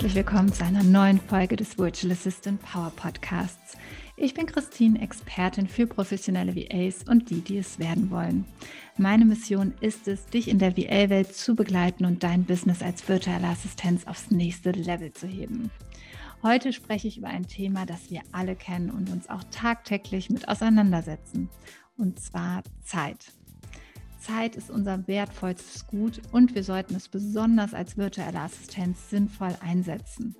herzlich willkommen zu einer neuen Folge des Virtual Assistant Power Podcasts. Ich bin Christine, Expertin für professionelle VAs und die, die es werden wollen. Meine Mission ist es, dich in der VA-Welt zu begleiten und dein Business als virtuelle Assistenz aufs nächste Level zu heben. Heute spreche ich über ein Thema, das wir alle kennen und uns auch tagtäglich mit auseinandersetzen, und zwar Zeit. Zeit ist unser wertvollstes Gut und wir sollten es besonders als virtuelle Assistenz sinnvoll einsetzen.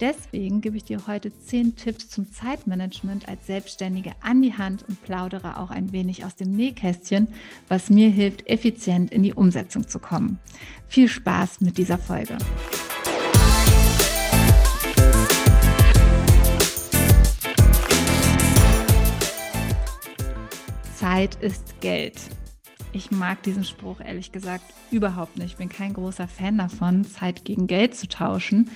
Deswegen gebe ich dir heute zehn Tipps zum Zeitmanagement als Selbstständige an die Hand und plaudere auch ein wenig aus dem Nähkästchen, was mir hilft, effizient in die Umsetzung zu kommen. Viel Spaß mit dieser Folge. Zeit ist Geld. Ich mag diesen Spruch ehrlich gesagt überhaupt nicht. Ich bin kein großer Fan davon, Zeit gegen Geld zu tauschen.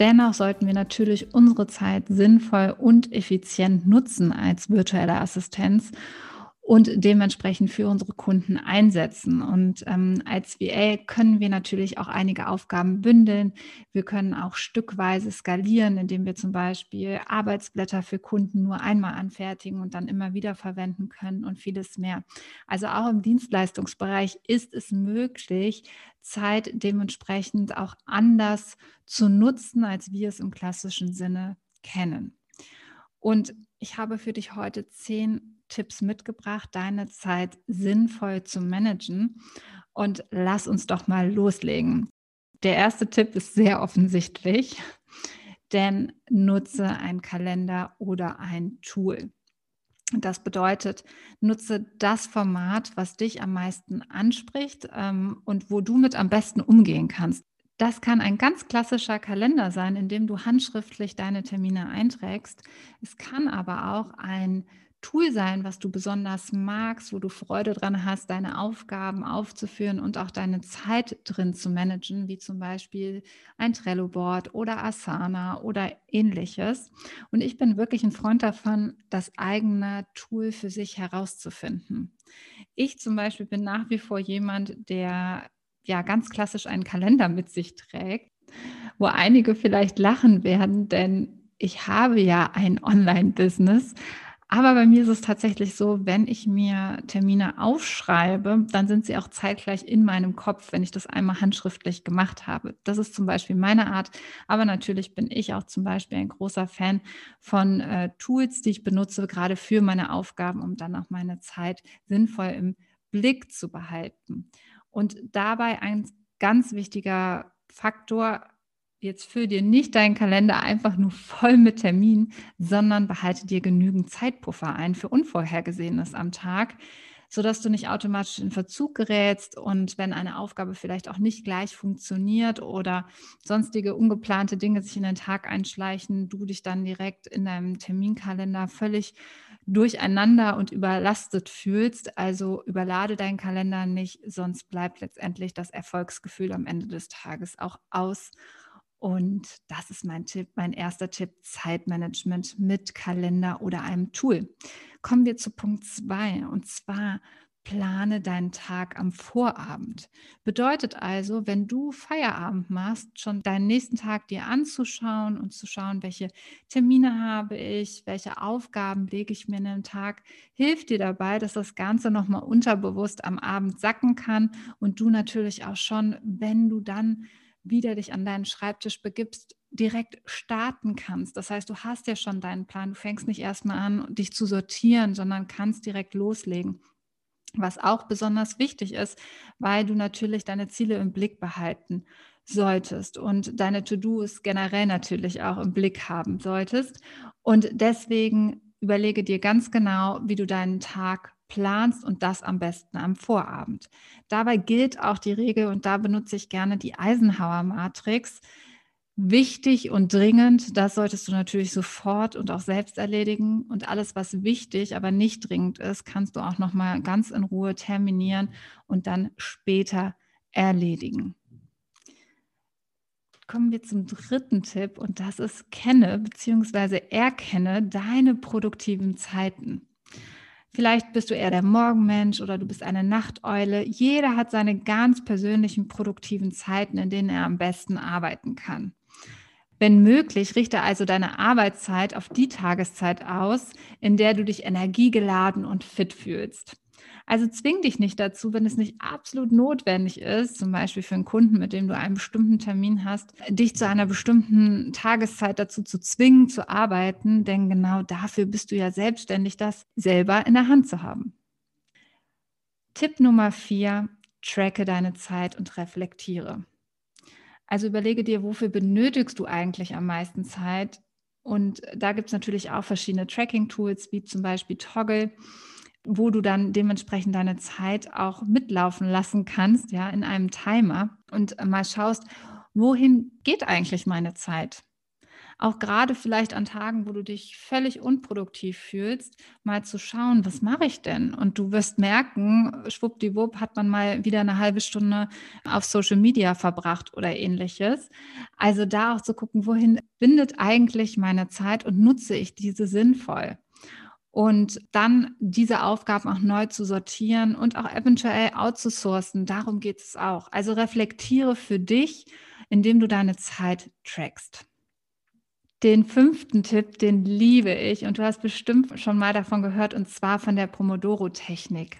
Dennoch sollten wir natürlich unsere Zeit sinnvoll und effizient nutzen als virtuelle Assistenz und dementsprechend für unsere Kunden einsetzen. Und ähm, als VA können wir natürlich auch einige Aufgaben bündeln. Wir können auch stückweise skalieren, indem wir zum Beispiel Arbeitsblätter für Kunden nur einmal anfertigen und dann immer wieder verwenden können und vieles mehr. Also auch im Dienstleistungsbereich ist es möglich, Zeit dementsprechend auch anders zu nutzen, als wir es im klassischen Sinne kennen. Und ich habe für dich heute zehn Tipps mitgebracht, deine Zeit sinnvoll zu managen. Und lass uns doch mal loslegen. Der erste Tipp ist sehr offensichtlich, denn nutze einen Kalender oder ein Tool. Das bedeutet, nutze das Format, was dich am meisten anspricht ähm, und wo du mit am besten umgehen kannst. Das kann ein ganz klassischer Kalender sein, in dem du handschriftlich deine Termine einträgst. Es kann aber auch ein Tool sein, was du besonders magst, wo du Freude dran hast, deine Aufgaben aufzuführen und auch deine Zeit drin zu managen, wie zum Beispiel ein Trello-Board oder Asana oder ähnliches. Und ich bin wirklich ein Freund davon, das eigene Tool für sich herauszufinden. Ich zum Beispiel bin nach wie vor jemand, der ja ganz klassisch einen Kalender mit sich trägt, wo einige vielleicht lachen werden, denn ich habe ja ein Online-Business, aber bei mir ist es tatsächlich so, wenn ich mir Termine aufschreibe, dann sind sie auch zeitgleich in meinem Kopf, wenn ich das einmal handschriftlich gemacht habe. Das ist zum Beispiel meine Art. Aber natürlich bin ich auch zum Beispiel ein großer Fan von äh, Tools, die ich benutze, gerade für meine Aufgaben, um dann auch meine Zeit sinnvoll im Blick zu behalten. Und dabei ein ganz wichtiger Faktor, jetzt füll dir nicht deinen Kalender einfach nur voll mit Terminen, sondern behalte dir genügend Zeitpuffer ein für Unvorhergesehenes am Tag, sodass du nicht automatisch in Verzug gerätst und wenn eine Aufgabe vielleicht auch nicht gleich funktioniert oder sonstige ungeplante Dinge sich in den Tag einschleichen, du dich dann direkt in deinem Terminkalender völlig durcheinander und überlastet fühlst. Also überlade deinen Kalender nicht, sonst bleibt letztendlich das Erfolgsgefühl am Ende des Tages auch aus und das ist mein Tipp, mein erster Tipp, Zeitmanagement mit Kalender oder einem Tool. Kommen wir zu Punkt zwei und zwar plane deinen Tag am Vorabend. Bedeutet also, wenn du Feierabend machst, schon deinen nächsten Tag dir anzuschauen und zu schauen, welche Termine habe ich, welche Aufgaben lege ich mir in den Tag, hilft dir dabei, dass das Ganze nochmal unterbewusst am Abend sacken kann und du natürlich auch schon, wenn du dann wieder dich an deinen Schreibtisch begibst, direkt starten kannst. Das heißt, du hast ja schon deinen Plan. Du fängst nicht erstmal an, dich zu sortieren, sondern kannst direkt loslegen. Was auch besonders wichtig ist, weil du natürlich deine Ziele im Blick behalten solltest und deine To-Dos generell natürlich auch im Blick haben solltest. Und deswegen überlege dir ganz genau, wie du deinen Tag planst und das am besten am Vorabend. Dabei gilt auch die Regel, und da benutze ich gerne die Eisenhower-Matrix. Wichtig und dringend, das solltest du natürlich sofort und auch selbst erledigen. Und alles, was wichtig, aber nicht dringend ist, kannst du auch nochmal ganz in Ruhe terminieren und dann später erledigen. Kommen wir zum dritten Tipp und das ist kenne bzw. erkenne deine produktiven Zeiten. Vielleicht bist du eher der Morgenmensch oder du bist eine Nachteule. Jeder hat seine ganz persönlichen produktiven Zeiten, in denen er am besten arbeiten kann. Wenn möglich, richte also deine Arbeitszeit auf die Tageszeit aus, in der du dich energiegeladen und fit fühlst. Also zwing dich nicht dazu, wenn es nicht absolut notwendig ist, zum Beispiel für einen Kunden, mit dem du einen bestimmten Termin hast, dich zu einer bestimmten Tageszeit dazu zu zwingen, zu arbeiten, denn genau dafür bist du ja selbstständig, das selber in der Hand zu haben. Tipp Nummer vier, tracke deine Zeit und reflektiere. Also überlege dir, wofür benötigst du eigentlich am meisten Zeit? Und da gibt es natürlich auch verschiedene Tracking-Tools, wie zum Beispiel Toggle wo du dann dementsprechend deine Zeit auch mitlaufen lassen kannst, ja, in einem Timer und mal schaust, wohin geht eigentlich meine Zeit? Auch gerade vielleicht an Tagen, wo du dich völlig unproduktiv fühlst, mal zu schauen, was mache ich denn? Und du wirst merken, schwuppdiwupp hat man mal wieder eine halbe Stunde auf Social Media verbracht oder ähnliches. Also da auch zu gucken, wohin bindet eigentlich meine Zeit und nutze ich diese sinnvoll? Und dann diese Aufgaben auch neu zu sortieren und auch eventuell outzusourcen. Darum geht es auch. Also reflektiere für dich, indem du deine Zeit trackst. Den fünften Tipp, den liebe ich und du hast bestimmt schon mal davon gehört und zwar von der Pomodoro-Technik.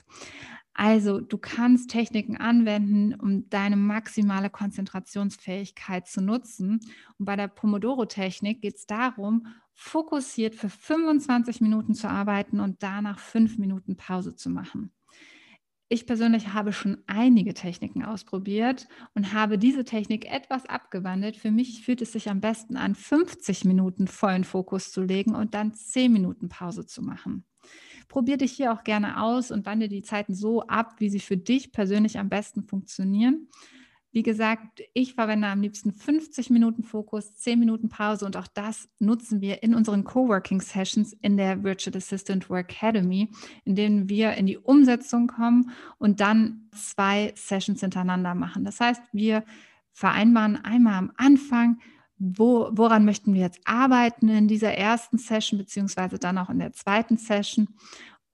Also du kannst Techniken anwenden, um deine maximale Konzentrationsfähigkeit zu nutzen. Und bei der Pomodoro-Technik geht es darum, fokussiert für 25 Minuten zu arbeiten und danach fünf Minuten Pause zu machen. Ich persönlich habe schon einige Techniken ausprobiert und habe diese Technik etwas abgewandelt. Für mich fühlt es sich am besten an, 50 Minuten vollen Fokus zu legen und dann 10 Minuten Pause zu machen. Probier dich hier auch gerne aus und wandle die Zeiten so ab, wie sie für dich persönlich am besten funktionieren. Wie gesagt, ich verwende am liebsten 50 Minuten Fokus, 10 Minuten Pause und auch das nutzen wir in unseren Coworking Sessions in der Virtual Assistant Work Academy, in denen wir in die Umsetzung kommen und dann zwei Sessions hintereinander machen. Das heißt, wir vereinbaren einmal am Anfang, wo, woran möchten wir jetzt arbeiten in dieser ersten Session, beziehungsweise dann auch in der zweiten Session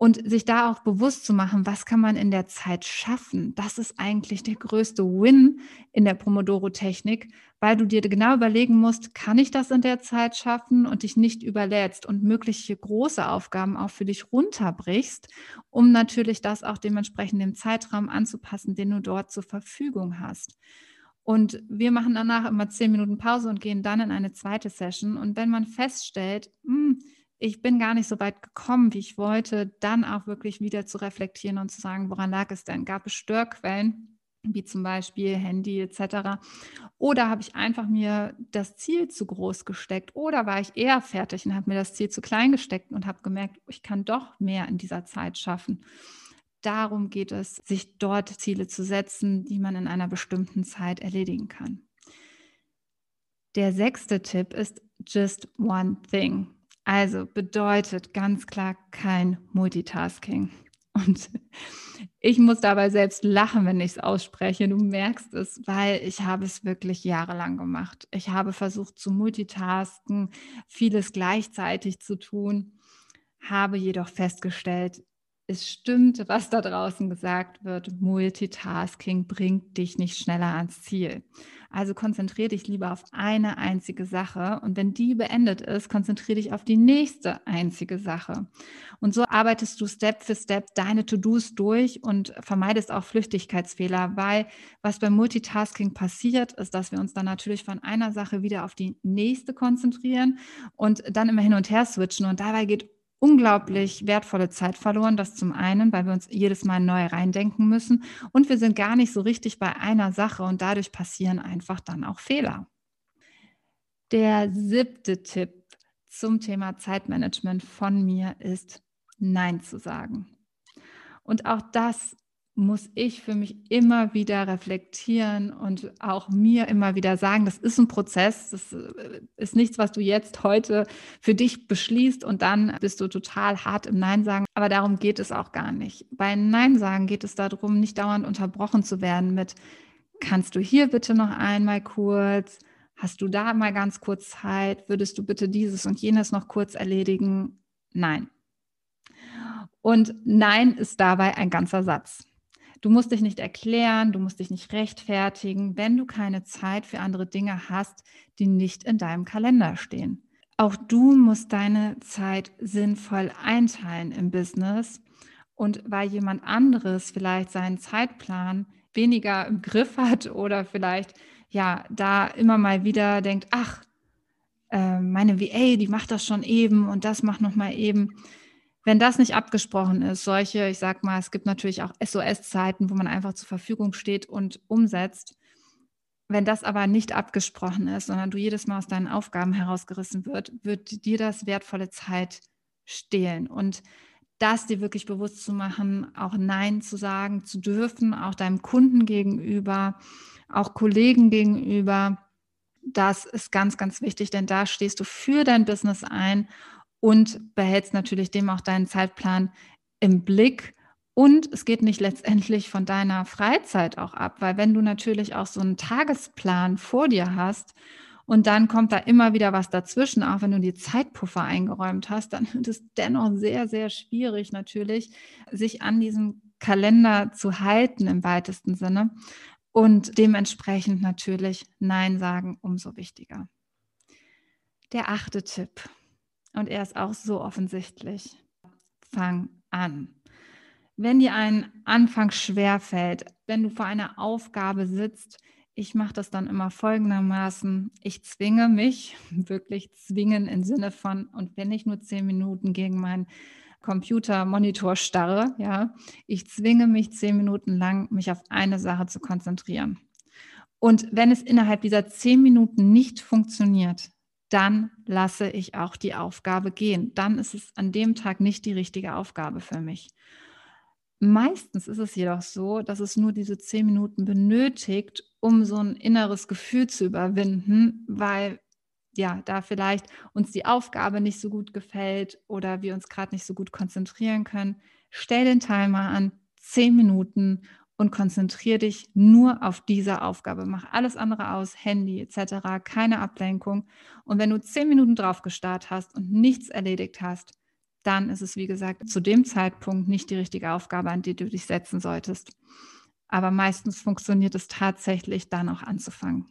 und sich da auch bewusst zu machen, was kann man in der Zeit schaffen. Das ist eigentlich der größte Win in der Pomodoro-Technik, weil du dir genau überlegen musst, kann ich das in der Zeit schaffen und dich nicht überlädst und mögliche große Aufgaben auch für dich runterbrichst, um natürlich das auch dementsprechend dem Zeitraum anzupassen, den du dort zur Verfügung hast. Und wir machen danach immer zehn Minuten Pause und gehen dann in eine zweite Session. Und wenn man feststellt, mh, hm, ich bin gar nicht so weit gekommen, wie ich wollte, dann auch wirklich wieder zu reflektieren und zu sagen, woran lag es denn? Gab es Störquellen? wie zum Beispiel Handy etc. Oder habe ich einfach mir das Ziel zu groß gesteckt oder war ich eher fertig und habe mir das Ziel zu klein gesteckt und habe gemerkt, ich kann doch mehr in dieser Zeit schaffen. Darum geht es, sich dort Ziele zu setzen, die man in einer bestimmten Zeit erledigen kann. Der sechste Tipp ist just one thing. Also bedeutet ganz klar kein Multitasking. Und ich muss dabei selbst lachen, wenn ich es ausspreche. Du merkst es, weil ich habe es wirklich jahrelang gemacht. Ich habe versucht zu multitasken, vieles gleichzeitig zu tun, habe jedoch festgestellt, es stimmt, was da draußen gesagt wird, Multitasking bringt dich nicht schneller ans Ziel. Also konzentriere dich lieber auf eine einzige Sache und wenn die beendet ist, konzentriere dich auf die nächste einzige Sache. Und so arbeitest du Step für Step deine To-Dos durch und vermeidest auch Flüchtigkeitsfehler, weil was beim Multitasking passiert, ist, dass wir uns dann natürlich von einer Sache wieder auf die nächste konzentrieren und dann immer hin und her switchen und dabei geht unglaublich wertvolle Zeit verloren. Das zum einen, weil wir uns jedes Mal neu reindenken müssen und wir sind gar nicht so richtig bei einer Sache und dadurch passieren einfach dann auch Fehler. Der siebte Tipp zum Thema Zeitmanagement von mir ist Nein zu sagen. Und auch das muss ich für mich immer wieder reflektieren und auch mir immer wieder sagen, das ist ein Prozess, das äh, ist nichts, was du jetzt heute für dich beschließt und dann bist du total hart im Nein sagen. Aber darum geht es auch gar nicht. Bei Nein sagen geht es darum, nicht dauernd unterbrochen zu werden mit, kannst du hier bitte noch einmal kurz? Hast du da mal ganz kurz Zeit? Würdest du bitte dieses und jenes noch kurz erledigen? Nein. Und Nein ist dabei ein ganzer Satz. Du musst dich nicht erklären, du musst dich nicht rechtfertigen, wenn du keine Zeit für andere Dinge hast, die nicht in deinem Kalender stehen. Auch du musst deine Zeit sinnvoll einteilen im Business. Und weil jemand anderes vielleicht seinen Zeitplan weniger im Griff hat oder vielleicht ja da immer mal wieder denkt, ach, äh, meine VA, die macht das schon eben und das macht noch mal eben, wenn das nicht abgesprochen ist, solche, ich sag mal, es gibt natürlich auch SOS-Zeiten, wo man einfach zur Verfügung steht und umsetzt. Wenn das aber nicht abgesprochen ist, sondern du jedes Mal aus deinen Aufgaben herausgerissen wird, wird dir das wertvolle Zeit stehlen. Und das dir wirklich bewusst zu machen, auch Nein zu sagen zu dürfen, auch deinem Kunden gegenüber, auch Kollegen gegenüber, das ist ganz, ganz wichtig, denn da stehst du für dein Business ein und behältst natürlich dem auch deinen Zeitplan im Blick. Und es geht nicht letztendlich von deiner Freizeit auch ab, weil wenn du natürlich auch so einen Tagesplan vor dir hast und dann kommt da immer wieder was dazwischen, auch wenn du die Zeitpuffer eingeräumt hast, dann wird es dennoch sehr, sehr schwierig natürlich, sich an diesem Kalender zu halten im weitesten Sinne. Und dementsprechend natürlich Nein sagen umso wichtiger. Der achte Tipp und er ist auch so offensichtlich. Fang an. Wenn dir ein Anfang schwer fällt, wenn du vor einer Aufgabe sitzt, ich mache das dann immer folgendermaßen. Ich zwinge mich, wirklich zwingen im Sinne von, und wenn ich nur zehn Minuten gegen meinen Computermonitor starre, ja, ich zwinge mich zehn Minuten lang, mich auf eine Sache zu konzentrieren. Und wenn es innerhalb dieser zehn Minuten nicht funktioniert, dann lasse ich auch die Aufgabe gehen. Dann ist es an dem Tag nicht die richtige Aufgabe für mich. Meistens ist es jedoch so, dass es nur diese zehn Minuten benötigt, um so ein inneres Gefühl zu überwinden, weil ja, da vielleicht uns die Aufgabe nicht so gut gefällt oder wir uns gerade nicht so gut konzentrieren können. Stell den Timer an, zehn Minuten und konzentriere dich nur auf diese Aufgabe. Mach alles andere aus, Handy etc., keine Ablenkung. Und wenn du zehn Minuten drauf gestarrt hast und nichts erledigt hast, dann ist es, wie gesagt, zu dem Zeitpunkt nicht die richtige Aufgabe, an die du dich setzen solltest. Aber meistens funktioniert es tatsächlich, dann auch anzufangen.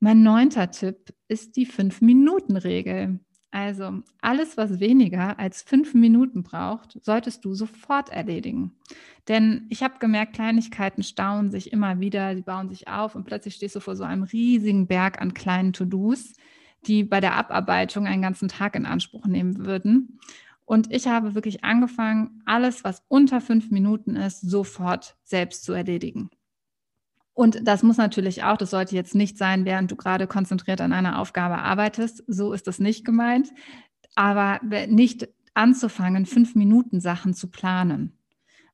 Mein neunter Tipp ist die Fünf-Minuten-Regel. Also alles, was weniger als fünf Minuten braucht, solltest du sofort erledigen. Denn ich habe gemerkt, Kleinigkeiten stauen sich immer wieder, sie bauen sich auf und plötzlich stehst du vor so einem riesigen Berg an kleinen To-Dos, die bei der Abarbeitung einen ganzen Tag in Anspruch nehmen würden. Und ich habe wirklich angefangen, alles, was unter fünf Minuten ist, sofort selbst zu erledigen. Und das muss natürlich auch, das sollte jetzt nicht sein, während du gerade konzentriert an einer Aufgabe arbeitest. So ist das nicht gemeint. Aber nicht anzufangen, fünf Minuten Sachen zu planen.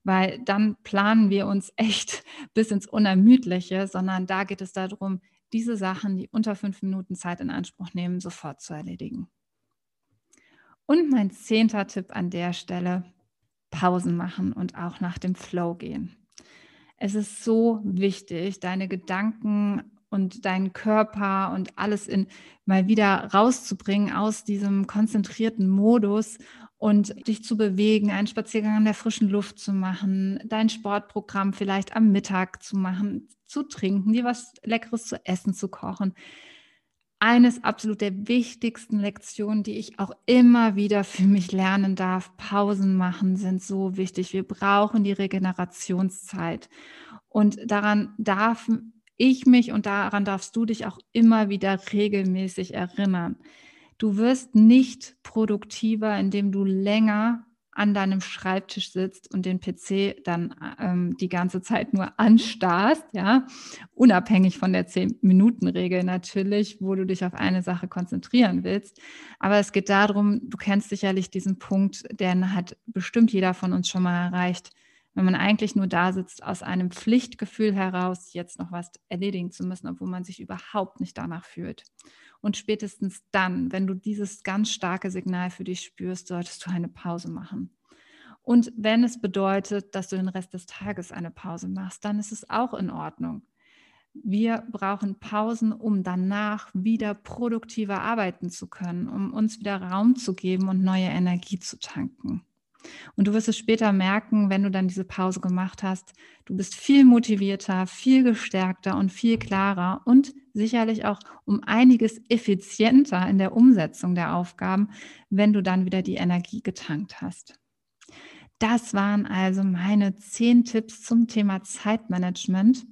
Weil dann planen wir uns echt bis ins Unermüdliche, sondern da geht es darum, diese Sachen, die unter fünf Minuten Zeit in Anspruch nehmen, sofort zu erledigen. Und mein zehnter Tipp an der Stelle, Pausen machen und auch nach dem Flow gehen. Es ist so wichtig, deine Gedanken und deinen Körper und alles in mal wieder rauszubringen aus diesem konzentrierten Modus und dich zu bewegen, einen Spaziergang in der frischen Luft zu machen, dein Sportprogramm vielleicht am Mittag zu machen, zu trinken, dir was Leckeres zu essen zu kochen eines absolut der wichtigsten Lektionen, die ich auch immer wieder für mich lernen darf. Pausen machen sind so wichtig. Wir brauchen die Regenerationszeit. Und daran darf ich mich und daran darfst du dich auch immer wieder regelmäßig erinnern. Du wirst nicht produktiver, indem du länger an deinem Schreibtisch sitzt und den PC dann ähm, die ganze Zeit nur anstarrst, ja, unabhängig von der 10-Minuten-Regel natürlich, wo du dich auf eine Sache konzentrieren willst. Aber es geht darum, du kennst sicherlich diesen Punkt, den hat bestimmt jeder von uns schon mal erreicht, wenn man eigentlich nur da sitzt aus einem Pflichtgefühl heraus, jetzt noch was erledigen zu müssen, obwohl man sich überhaupt nicht danach fühlt. Und spätestens dann, wenn du dieses ganz starke Signal für dich spürst, solltest du eine Pause machen. Und wenn es bedeutet, dass du den Rest des Tages eine Pause machst, dann ist es auch in Ordnung. Wir brauchen Pausen, um danach wieder produktiver arbeiten zu können, um uns wieder Raum zu geben und neue Energie zu tanken. Und du wirst es später merken, wenn du dann diese Pause gemacht hast. Du bist viel motivierter, viel gestärkter und viel klarer und sicherlich auch um einiges effizienter in der Umsetzung der Aufgaben, wenn du dann wieder die Energie getankt hast. Das waren also meine zehn Tipps zum Thema Zeitmanagement.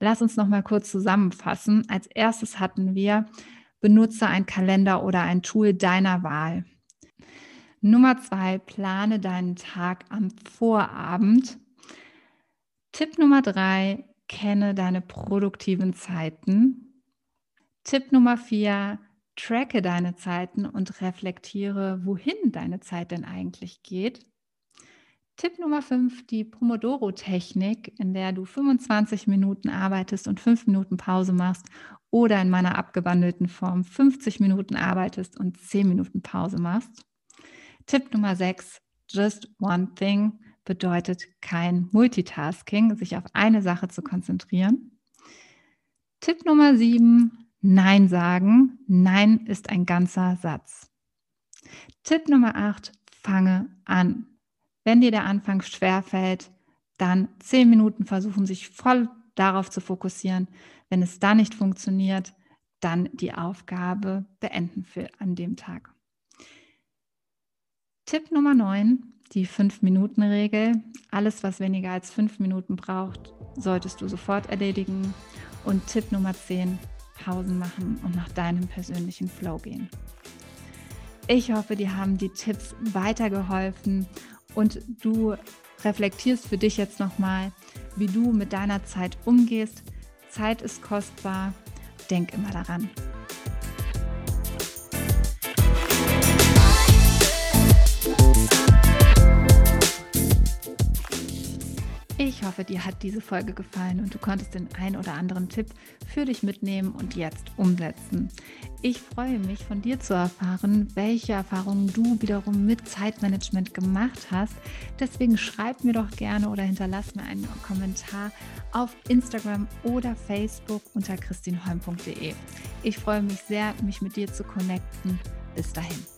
Lass uns noch mal kurz zusammenfassen. Als erstes hatten wir benutze ein Kalender oder ein Tool deiner Wahl. Nummer zwei, plane deinen Tag am Vorabend. Tipp Nummer drei, kenne deine produktiven Zeiten. Tipp Nummer vier, tracke deine Zeiten und reflektiere, wohin deine Zeit denn eigentlich geht. Tipp Nummer 5, die Pomodoro-Technik, in der du 25 Minuten arbeitest und 5 Minuten Pause machst oder in meiner abgewandelten Form 50 Minuten arbeitest und 10 Minuten Pause machst. Tipp Nummer 6, just one thing bedeutet kein Multitasking, sich auf eine Sache zu konzentrieren. Tipp Nummer 7, Nein sagen. Nein ist ein ganzer Satz. Tipp Nummer 8, fange an. Wenn dir der Anfang schwerfällt, dann zehn Minuten versuchen, sich voll darauf zu fokussieren. Wenn es dann nicht funktioniert, dann die Aufgabe beenden für an dem Tag. Tipp Nummer 9, die 5-Minuten-Regel. Alles, was weniger als 5 Minuten braucht, solltest du sofort erledigen. Und Tipp Nummer 10, Pausen machen und nach deinem persönlichen Flow gehen. Ich hoffe, dir haben die Tipps weitergeholfen und du reflektierst für dich jetzt nochmal, wie du mit deiner Zeit umgehst. Zeit ist kostbar. Denk immer daran. Hoffe, dir hat diese Folge gefallen und du konntest den ein oder anderen Tipp für dich mitnehmen und jetzt umsetzen. Ich freue mich, von dir zu erfahren, welche Erfahrungen du wiederum mit Zeitmanagement gemacht hast. Deswegen schreib mir doch gerne oder hinterlass mir einen Kommentar auf Instagram oder Facebook unter christinholm.de. Ich freue mich sehr, mich mit dir zu connecten. Bis dahin.